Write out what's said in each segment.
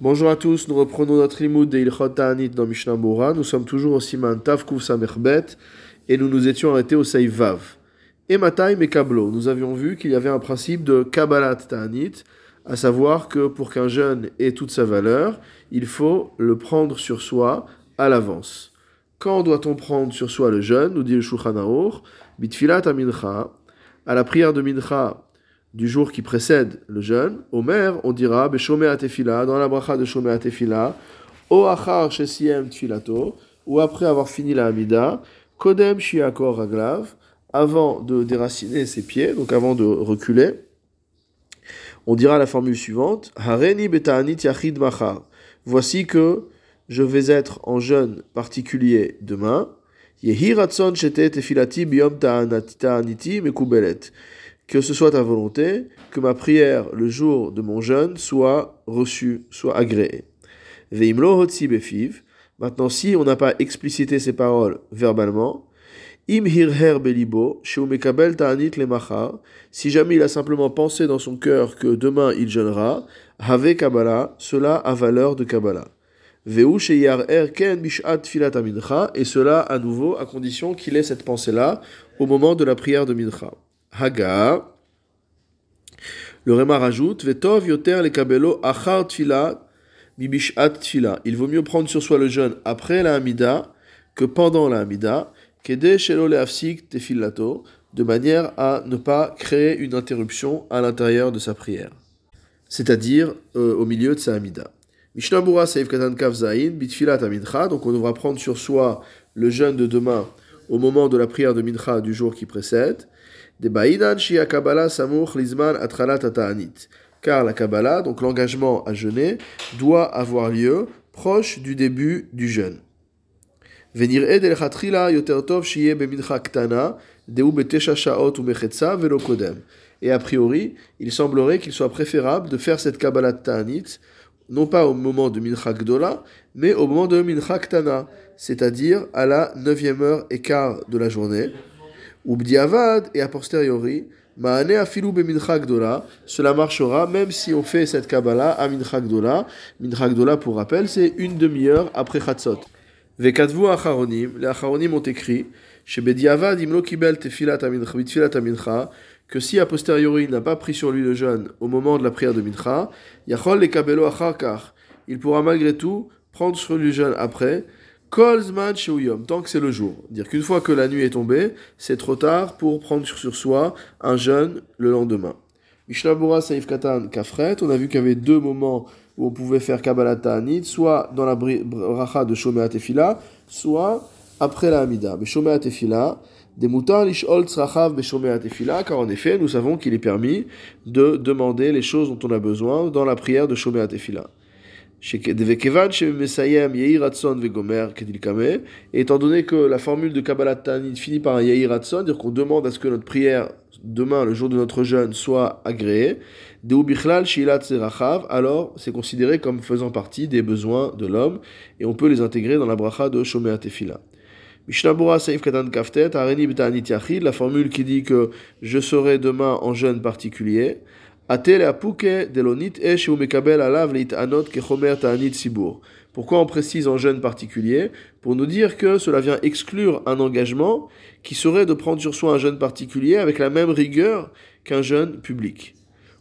Bonjour à tous, nous reprenons notre limoud de Ilchot Ta'anit dans Mishnah. Nous sommes toujours au Siman Tav Kuf Samerbet et nous nous étions arrêtés au Seif Vav. Et Matai Mekablo, nous avions vu qu'il y avait un principe de Kabbalat Ta'anit, à savoir que pour qu'un jeune ait toute sa valeur, il faut le prendre sur soi à l'avance. Quand doit-on prendre sur soi le jeûne Nous dit le Shulchan Aruch, Bitfilat Amincha, à la prière de Mincha du jour qui précède le jeûne, Omer, on dira, Beshomé Tefila, dans la bracha de Shomé Tefila, O Achar Tfilato, ou après avoir fini la Hamida, Kodem Shiakor Raglav, avant de déraciner ses pieds, donc avant de reculer, on dira la formule suivante, Hareni Beta'anit Yachid Machar. Voici que je vais être en jeûne particulier demain. Yehi Shete Tefilati Biyom Ta'aniti Mekubelet que ce soit ta volonté, que ma prière le jour de mon jeûne soit reçue, soit agréée. Befiv. Maintenant, si on n'a pas explicité ces paroles verbalement, im belibo, ta'anit si jamais il a simplement pensé dans son cœur que demain il jeûnera, have kabbalah, cela a valeur de kabbalah. Veu er ken et cela à nouveau à condition qu'il ait cette pensée-là au moment de la prière de mincha. Haga. Le Réma rajoute Vetov le kabelo achar tfila bibishat tfila. Il vaut mieux prendre sur soi le jeûne après la Hamida que pendant la Hamida. Kede shelo tefilato. De manière à ne pas créer une interruption à l'intérieur de sa prière. C'est-à-dire euh, au milieu de sa Hamida. Mishnah Katan Kav Zain, Bitfilat. Donc on devra prendre sur soi le jeûne de demain au moment de la prière de Mincha du jour qui précède. Car la Kabbalah, donc l'engagement à jeûner, doit avoir lieu proche du début du jeûne. Et a priori, il semblerait qu'il soit préférable de faire cette Kabbalah Ta'anit, non pas au moment de Mincha Gdola, mais au moment de Mincha Ktana, c'est-à-dire à la neuvième heure et quart de la journée, ou bdiavad, et a posteriori, ma'ane afilu cela marchera même si on fait cette Kabbalah à mincha gdola. Mincha gdola, pour rappel, c'est une demi-heure après Chatzot. Vekatvu acharonim, les acharonim ont écrit, chez bediavad imlo kibel tefilat amincha, que si a posteriori il n'a pas pris sur lui le jeûne au moment de la prière de mincha, yachol le kabelo il pourra malgré tout prendre sur lui le jeûne après, Kolzman Sheuyom, tant que c'est le jour. Dire qu'une fois que la nuit est tombée, c'est trop tard pour prendre sur soi un jeûne le lendemain. Mishnabura Saif Katan Kafret, on a vu qu'il y avait deux moments où on pouvait faire Kabbalah Ta'anit, soit dans la bracha de Shomea Tefila, soit après la Hamida. Mais Shomea Tefila, des moutons lishol tzrachav beshomea tefila, car en effet, nous savons qu'il est permis de demander les choses dont on a besoin dans la prière de Shomea Tefila. Et étant donné que la formule de Kabbalah Tanit finit par un Ratson, dire qu'on demande à ce que notre prière demain, le jour de notre jeûne, soit agréée, alors c'est considéré comme faisant partie des besoins de l'homme et on peut les intégrer dans la bracha de Shomea Tefila. La formule qui dit que je serai demain en jeûne particulier. Pourquoi on précise en jeûne particulier? Pour nous dire que cela vient exclure un engagement qui serait de prendre sur soi un jeûne particulier avec la même rigueur qu'un jeûne public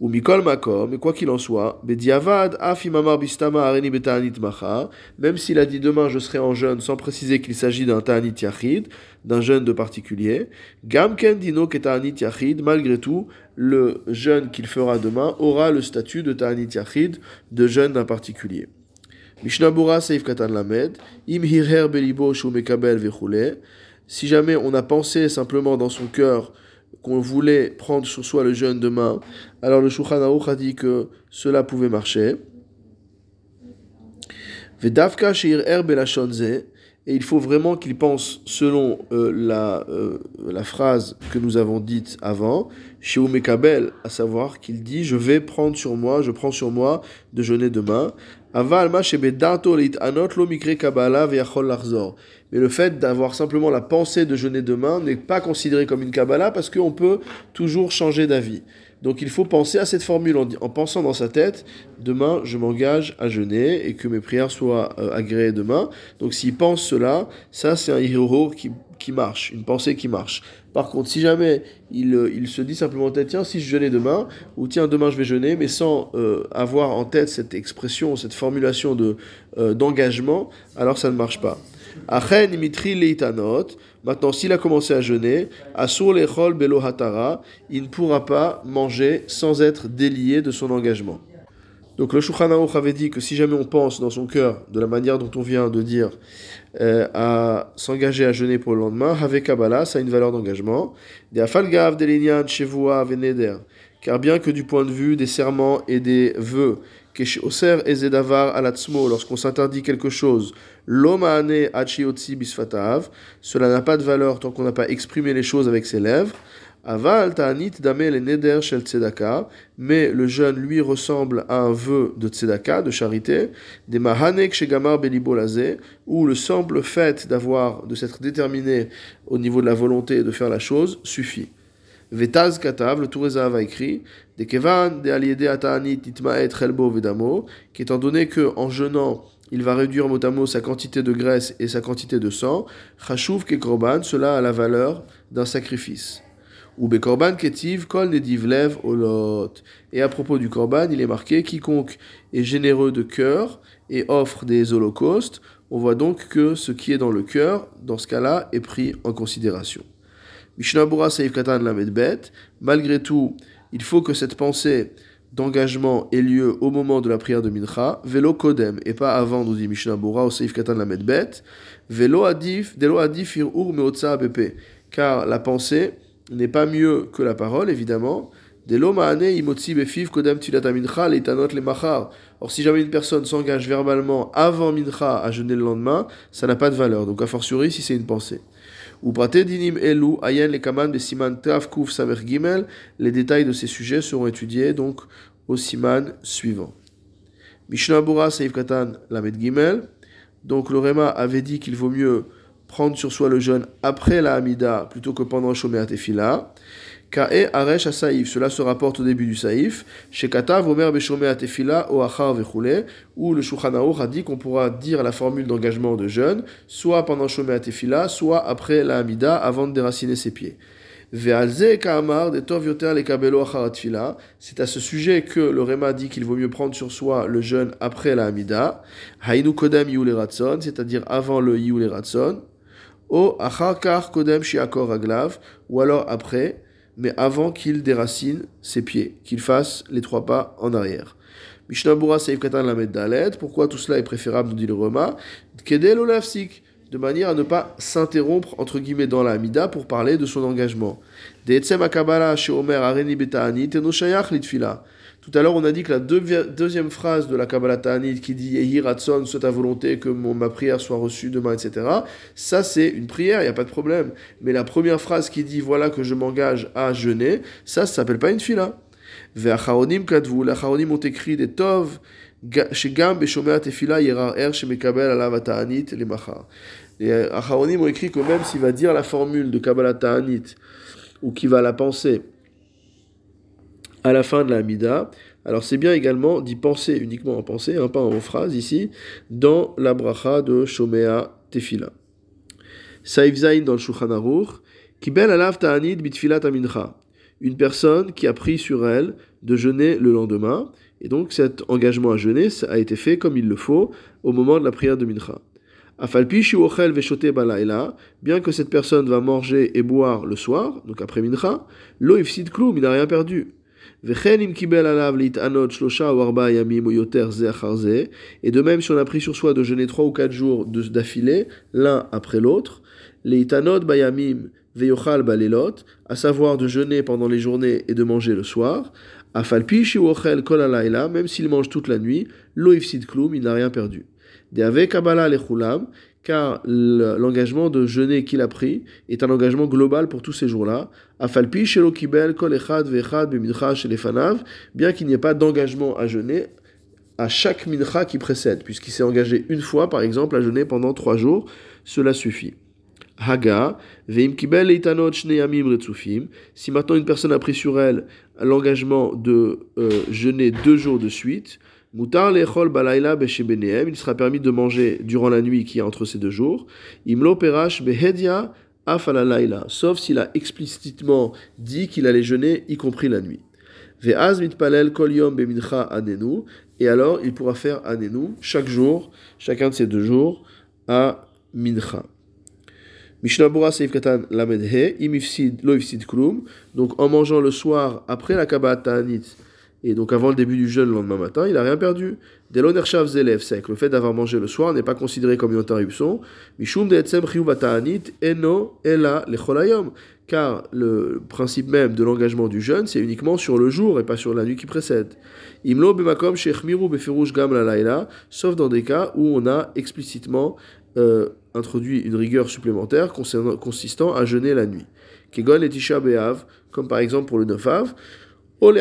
ou mikol makom, mais quoi qu'il en soit, bediavad afimamar bistama areni betanit macha, même s'il a dit demain je serai en jeûne sans préciser qu'il s'agit d'un ta'anit yachid, d'un jeûne de particulier, gamken dino ta'anit yachid, malgré tout, le jeûne qu'il fera demain aura le statut de ta'anit yachid, de jeûne d'un particulier. Mishnabura Seif Katan Lamed, Im Hirher Belibo Mekabel Si jamais on a pensé simplement dans son cœur qu'on voulait prendre sur soi le jeûne demain, alors le Shulchan a dit que cela pouvait marcher. Vedavka et il faut vraiment qu'il pense selon euh, la, euh, la phrase que nous avons dite avant, chez Mekabel, à savoir qu'il dit Je vais prendre sur moi, je prends sur moi de jeûner demain. Mais le fait d'avoir simplement la pensée de jeûner demain n'est pas considéré comme une Kabbalah parce qu'on peut toujours changer d'avis. Donc il faut penser à cette formule en, en pensant dans sa tête, demain je m'engage à jeûner et que mes prières soient euh, agréées demain. Donc s'il pense cela, ça c'est un hiro qui, marche, une pensée qui marche. Par contre, si jamais il, euh, il se dit simplement tiens, si je jeûnais demain, ou tiens, demain je vais jeûner, mais sans euh, avoir en tête cette expression, cette formulation de, d'engagement, alors ça ne marche pas. Achen imitri leitanot. Maintenant, s'il a commencé à jeûner, asur lechol belo hatara, il ne pourra pas manger sans être délié de son engagement. Donc le Shulchan avait dit que si jamais on pense dans son cœur, de la manière dont on vient de dire, euh, à s'engager à jeûner pour le lendemain, avec Kabbalah, ça a une valeur d'engagement. Car bien que du point de vue des serments et des vœux, oser ezedavar alatzmo, lorsqu'on s'interdit quelque chose, l'omane achiotzi bisfatav, cela n'a pas de valeur tant qu'on n'a pas exprimé les choses avec ses lèvres. Aval ta'anit damel et neder shel tzedaka, mais le jeûne lui ressemble à un vœu de tzedaka, de charité, des mahanek shegamar belibolazé, où le simple fait d'avoir, de s'être déterminé au niveau de la volonté de faire la chose suffit. Vetaz katav, le Tourezav a écrit, des kevan de aliede ata'anit itmaet chelbo vedamo, qu'étant donné que en jeûnant il va réduire mot à mot sa quantité de graisse et sa quantité de sang, chashuv kekorban, cela a la valeur d'un sacrifice. Ou korban ketiv kol nedivlev olot. Et à propos du korban, il est marqué quiconque est généreux de cœur et offre des holocaustes. On voit donc que ce qui est dans le cœur, dans ce cas-là, est pris en considération. Mishnabura Seif Katan. Malgré tout, il faut que cette pensée d'engagement ait lieu au moment de la prière de Mincha, velo kodem, et pas avant, nous dit Mishnabura au Seif Katan Bet. Velo adif, delo adif ir ur meotza Car la pensée n'est pas mieux que la parole, évidemment. Or, si jamais une personne s'engage verbalement avant mincha à jeûner le lendemain, ça n'a pas de valeur. Donc, a fortiori, si c'est une pensée. Les détails de ces sujets seront étudiés donc au siman suivant. Mishnah Bura Seif Katan Lamed Gimel. Donc, le Réma avait dit qu'il vaut mieux prendre sur soi le jeûne après la Hamida plutôt que pendant Shomeat Tefila. Ka'e Aresh Saïf, cela se rapporte au début du Saïf. Chez Katav, Omer Beshomeat Tefila, Oachar Vechule, où le Shulchan a dit qu'on pourra dire la formule d'engagement de jeûne, soit pendant Shomeat Tefila, soit après la Hamida, avant de déraciner ses pieds. C'est à ce sujet que le Réma dit qu'il vaut mieux prendre sur soi le jeûne après la Hamida. Hainu Kodem c'est-à-dire avant le Yule Ratson ou kodem shiakor aglav, ou alors après, mais avant qu'il déracine ses pieds, qu'il fasse les trois pas en arrière. Mishnabura Seif Katan Lamed Dalet, pourquoi tout cela est préférable, nous dit le Roma, Kedel Olafsik, de manière à ne pas s'interrompre, entre guillemets, dans la Hamida pour parler de son engagement. Tout à l'heure, on a dit que la deuxième phrase de la Kabbalah Ta'anit qui dit Yehi Ratson, soit ta volonté que ma prière soit reçue demain, etc. Ça, c'est une prière, il n'y a pas de problème. Mais la première phrase qui dit voilà que je m'engage à jeûner, ça, ça s'appelle pas une fila. Ve'acharonim kadvu, les acharonim ont écrit des tov, yerar er shemekabel alav ta'anit les machar. Les acharonim ont écrit que même s'il va dire la formule de Kabbalah Ta'anit, ou qu'il va la penser, à la fin de la Hamida. Alors c'est bien également d'y penser uniquement en pensée, hein, pas en phrase ici, dans la bracha de Shomea Tefila. Saïf Zain dans le Shulchan Aruch, alav ta'anid bitfilat. Une personne qui a pris sur elle de jeûner le lendemain, et donc cet engagement à jeûner a été fait comme il le faut au moment de la prière de Mincha. Afalpi ochel veshote balaila, bien que cette personne va manger et boire le soir, donc après Mincha, lo ifsid kloum, il n'a rien perdu. Et de même, si on a pris sur soi de jeûner trois ou quatre jours d'affilée, l'un après l'autre, bayamim veyochal balelot, à savoir de jeûner pendant les journées et de manger le soir, shiwochel même s'il mange toute la nuit, lo ifsid klum, il n'a rien perdu. Avec kabbalah lechulam, car l'engagement de jeûner qu'il a pris est un engagement global pour tous ces jours-là. Afalpi shelo kibel kol echad ve'echad b'mincha shelefanav, bien qu'il n'y ait pas d'engagement à jeûner à chaque mincha qui précède, puisqu'il s'est engagé une fois, par exemple, à jeûner pendant trois jours, cela suffit. Haga, Veim Kibel Leitanot Shneyamim Retsufim. Si maintenant une personne a pris sur elle l'engagement de euh, jeûner deux jours de suite, Mutar Lechol Beshebenehem, il sera permis de manger durant la nuit qui est entre ces deux jours. Imlo Perash Behedia sauf s'il a explicitement dit qu'il allait jeûner, y compris la nuit. Ve'az mitpalel kol yom bemincha anenu, et alors il pourra faire anenu chaque jour, chacun de ces deux jours, à mincha. Donc en mangeant le soir après la Kabbalah Ta'anit, et donc avant le début du jeûne le lendemain matin, il n'a rien perdu. Delonershav Zelev Sek, le fait d'avoir mangé le soir n'est pas considéré comme une interruption. Mishum de Etzem Ta'anit Eno Ela Lecholayom. Car le principe même de l'engagement du jeûne, c'est uniquement sur le jour et pas sur la nuit qui précède. Imlo Bemakom Gam La sauf dans des cas où on a explicitement euh, introduit une rigueur supplémentaire consistant à jeûner la nuit. Kegon et Tisha Be'av, comme par exemple pour le 9 Av, ou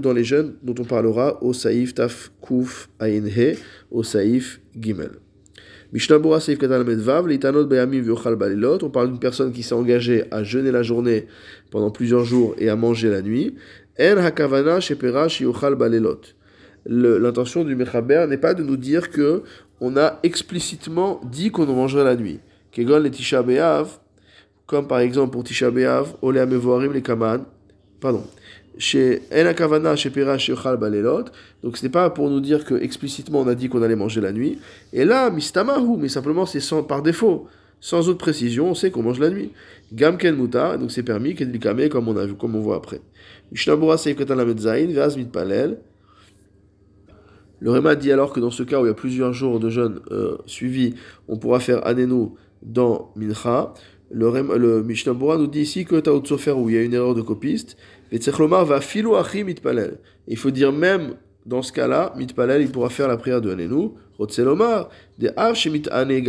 dans les jeunes dont on parlera au Saïf Taf Kuf Ayin He, au Saïf Gimel. Mishnabura Saïf Katal Medvav, Litanot Bayamim Vyochal Balilot, on parle d'une personne qui s'est engagée à jeûner la journée pendant plusieurs jours et à manger la nuit. En Hakavana Shepera Shiochal Balilot l'intention du Mechaber n'est pas de nous dire que on a explicitement dit qu'on en mangerait la nuit. Kegon les Tisha comme par exemple pour Tisha B'Av, Ole Amevoarim les Kaman, pardon, chez Enakavana, chez Pera, chez Balelot. Donc ce n'est pas pour nous dire que explicitement on a dit qu'on allait manger la nuit. Et là, Mistamahu, mais simplement c'est sans, par défaut. Sans autre précision, on sait qu'on mange la nuit. Gamken Muta, donc c'est permis, Kedlikame, comme on a vu, comme on voit après. Mishnabura Veaz Mitpalel. Le Réma dit alors que dans ce cas où il y a plusieurs jours de jeûne euh, suivis, on pourra faire Anenu dans Mincha. Le, le Mishnah nous dit ici que Taotsofer, où il y a une erreur de copiste, et va filo mitpalel. Il faut dire même dans ce cas-là, mitpalel, il pourra faire la prière de Anenu. Rotselomar, de av shemit ane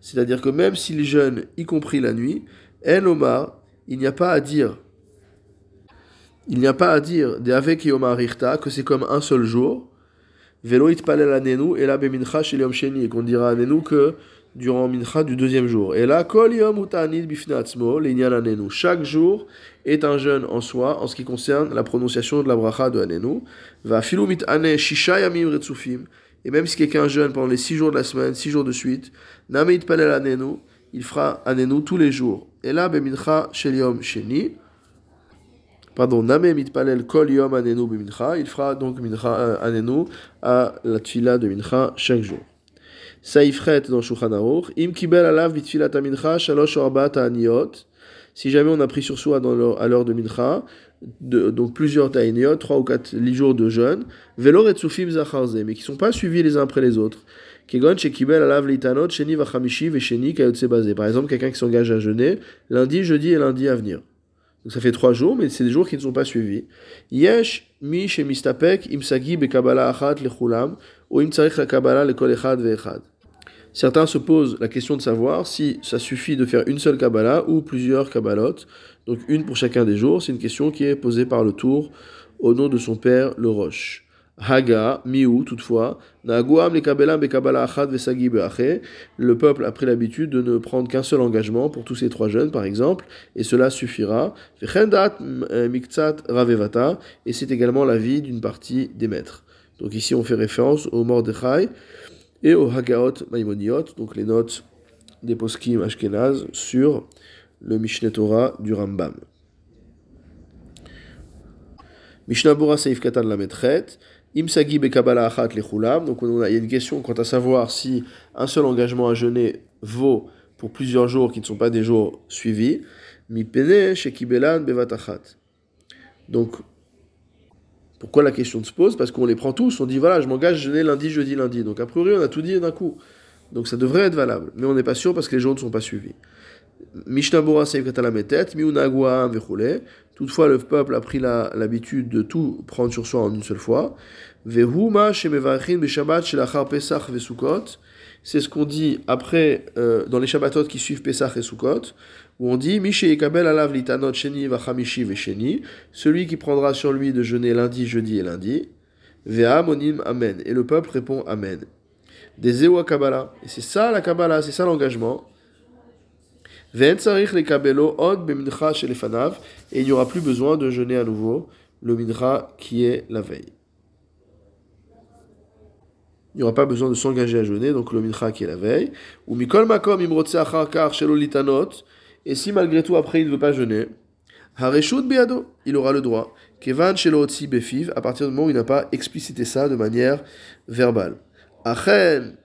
c'est-à-dire que même s'il jeûne, y compris la nuit, en omar, il n'y a pas à dire, il n'y a pas à dire de avec yomar que c'est comme un seul jour, Velo itpalel anenu, et là bemincha chez Yom Sheni, et qu'on dira anenu que durant mincha du deuxième jour. Et là, kol yom utanid bifnatzmo, l'inyan anenu. Chaque jour est un jeûne en soi en ce qui concerne la prononciation de la bracha de anenu. Va filumit ane shisha yamim retsufim. Et même si quelqu'un jeûne pendant les six jours de la semaine, six jours de suite, name itpalel anenu, il fera anenu tous les jours. Et là, bemincha shel Yom Sheni, pardon, Name mitpalel kol yom anenu b'mincha, il fera donc mincha euh, anenu à la tfila de mincha chaque jour. Saifret dans Shulchan Aruch, im kibel alav bitfilat mincha shalosh orbat aniot, si jamais on a pris sur soi à l'heure de mincha, donc plusieurs ta'iniot, trois ou quatre jours de jeûne, velo retsufim zacharze, mais qui ne sont pas suivis les uns après les autres. Shekibel alav sheni. Par exemple, quelqu'un qui s'engage à jeûner lundi, jeudi et lundi à venir. Donc ça fait trois jours, mais c'est des jours qui ne sont pas suivis. Yesh mi mistapek imsagi bekabala achat lechulam ou imtsarich la kabbalah lekol echad ve'echad. Certains se posent la question de savoir si ça suffit de faire une seule kabbalah ou plusieurs kabbalot, donc une pour chacun des jours. C'est une question qui est posée par le tour au nom de son père, le Roche. Haga, Miou, toutefois, le peuple a pris l'habitude de ne prendre qu'un seul engagement pour tous ces trois jeunes, par exemple, et cela suffira. Et c'est également l'avis d'une partie des maîtres. Donc ici, on fait référence au Mordechai et au Hagaot Maimoniot, donc les notes des poskim ashkenaz sur le Mishneh Torah du Rambam. Mishnah Bora Seif Katan la Imsagi bekabala achat lechulam. Donc il y a une question quant à savoir si un seul engagement à jeûner vaut pour plusieurs jours qui ne sont pas des jours suivis. Mi pene shekibelan bevatachat. Donc pourquoi la question se pose? Parce qu'on les prend tous, on dit voilà, je m'engage à jeûner lundi, jeudi, lundi. Donc a priori on a tout dit d'un coup. Donc ça devrait être valable, mais on n'est pas sûr parce que les jours ne sont pas suivis. Miunagua Vechule. Toutefois, le peuple a pris l'habitude de tout prendre sur soi en une seule fois. C'est ce qu'on dit après, euh, dans les Shabbatot qui suivent Pesach et Sukkot, où on dit Alav Litanot Sheni Vesheni. Celui qui prendra sur lui de jeûner lundi, jeudi et lundi. Vea Monim Amen. Et le peuple répond Amen. Des Kabbalah. Et c'est ça la Kabbalah, c'est ça l'engagement. Et il n'y aura plus besoin de jeûner à nouveau le mincha qui est la veille. Il n'y aura pas besoin de s'engager à jeûner, donc le mincha qui est la veille. Ou mikol makom Et si malgré tout après il ne veut pas jeûner, hareshut il aura le droit. Kevan befiv, à partir du moment où il n'a pas explicité ça de manière verbale. Achen,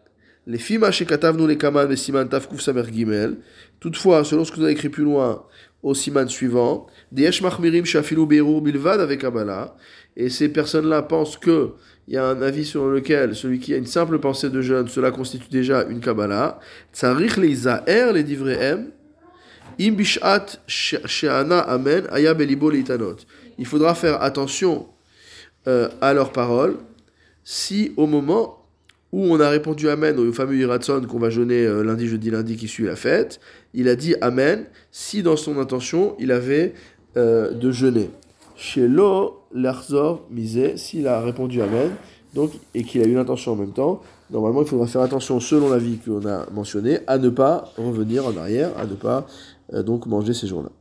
les fima shekatavnu les kaman siman tafkuf samer gimel. Toutefois, selon ce que vous avez écrit plus loin, au siman suivant, Deyesh machmirim shafilu beirur bilvad avec Kabbalah. Et ces personnes-là pensent que il y a un avis sur lequel celui qui a une simple pensée de jeûne, cela constitue déjà une Kabbalah. Tsarich les zaher les divrehem. Im bishat she'ana amen aya belibo leitanot. Il faudra faire attention euh, à leurs paroles si au moment où on a répondu Amen au fameux Iratson qu'on va jeûner euh, lundi, jeudi, lundi qui suit la fête, il a dit Amen si dans son intention il avait euh, de jeûner. Chez Lo, l'Arzor misé, s'il a répondu Amen, donc, et qu'il a eu l'intention en même temps, normalement il faudra faire attention, selon la vie qu'on a mentionné, à ne pas revenir en arrière, à ne pas euh, donc manger ces jours-là.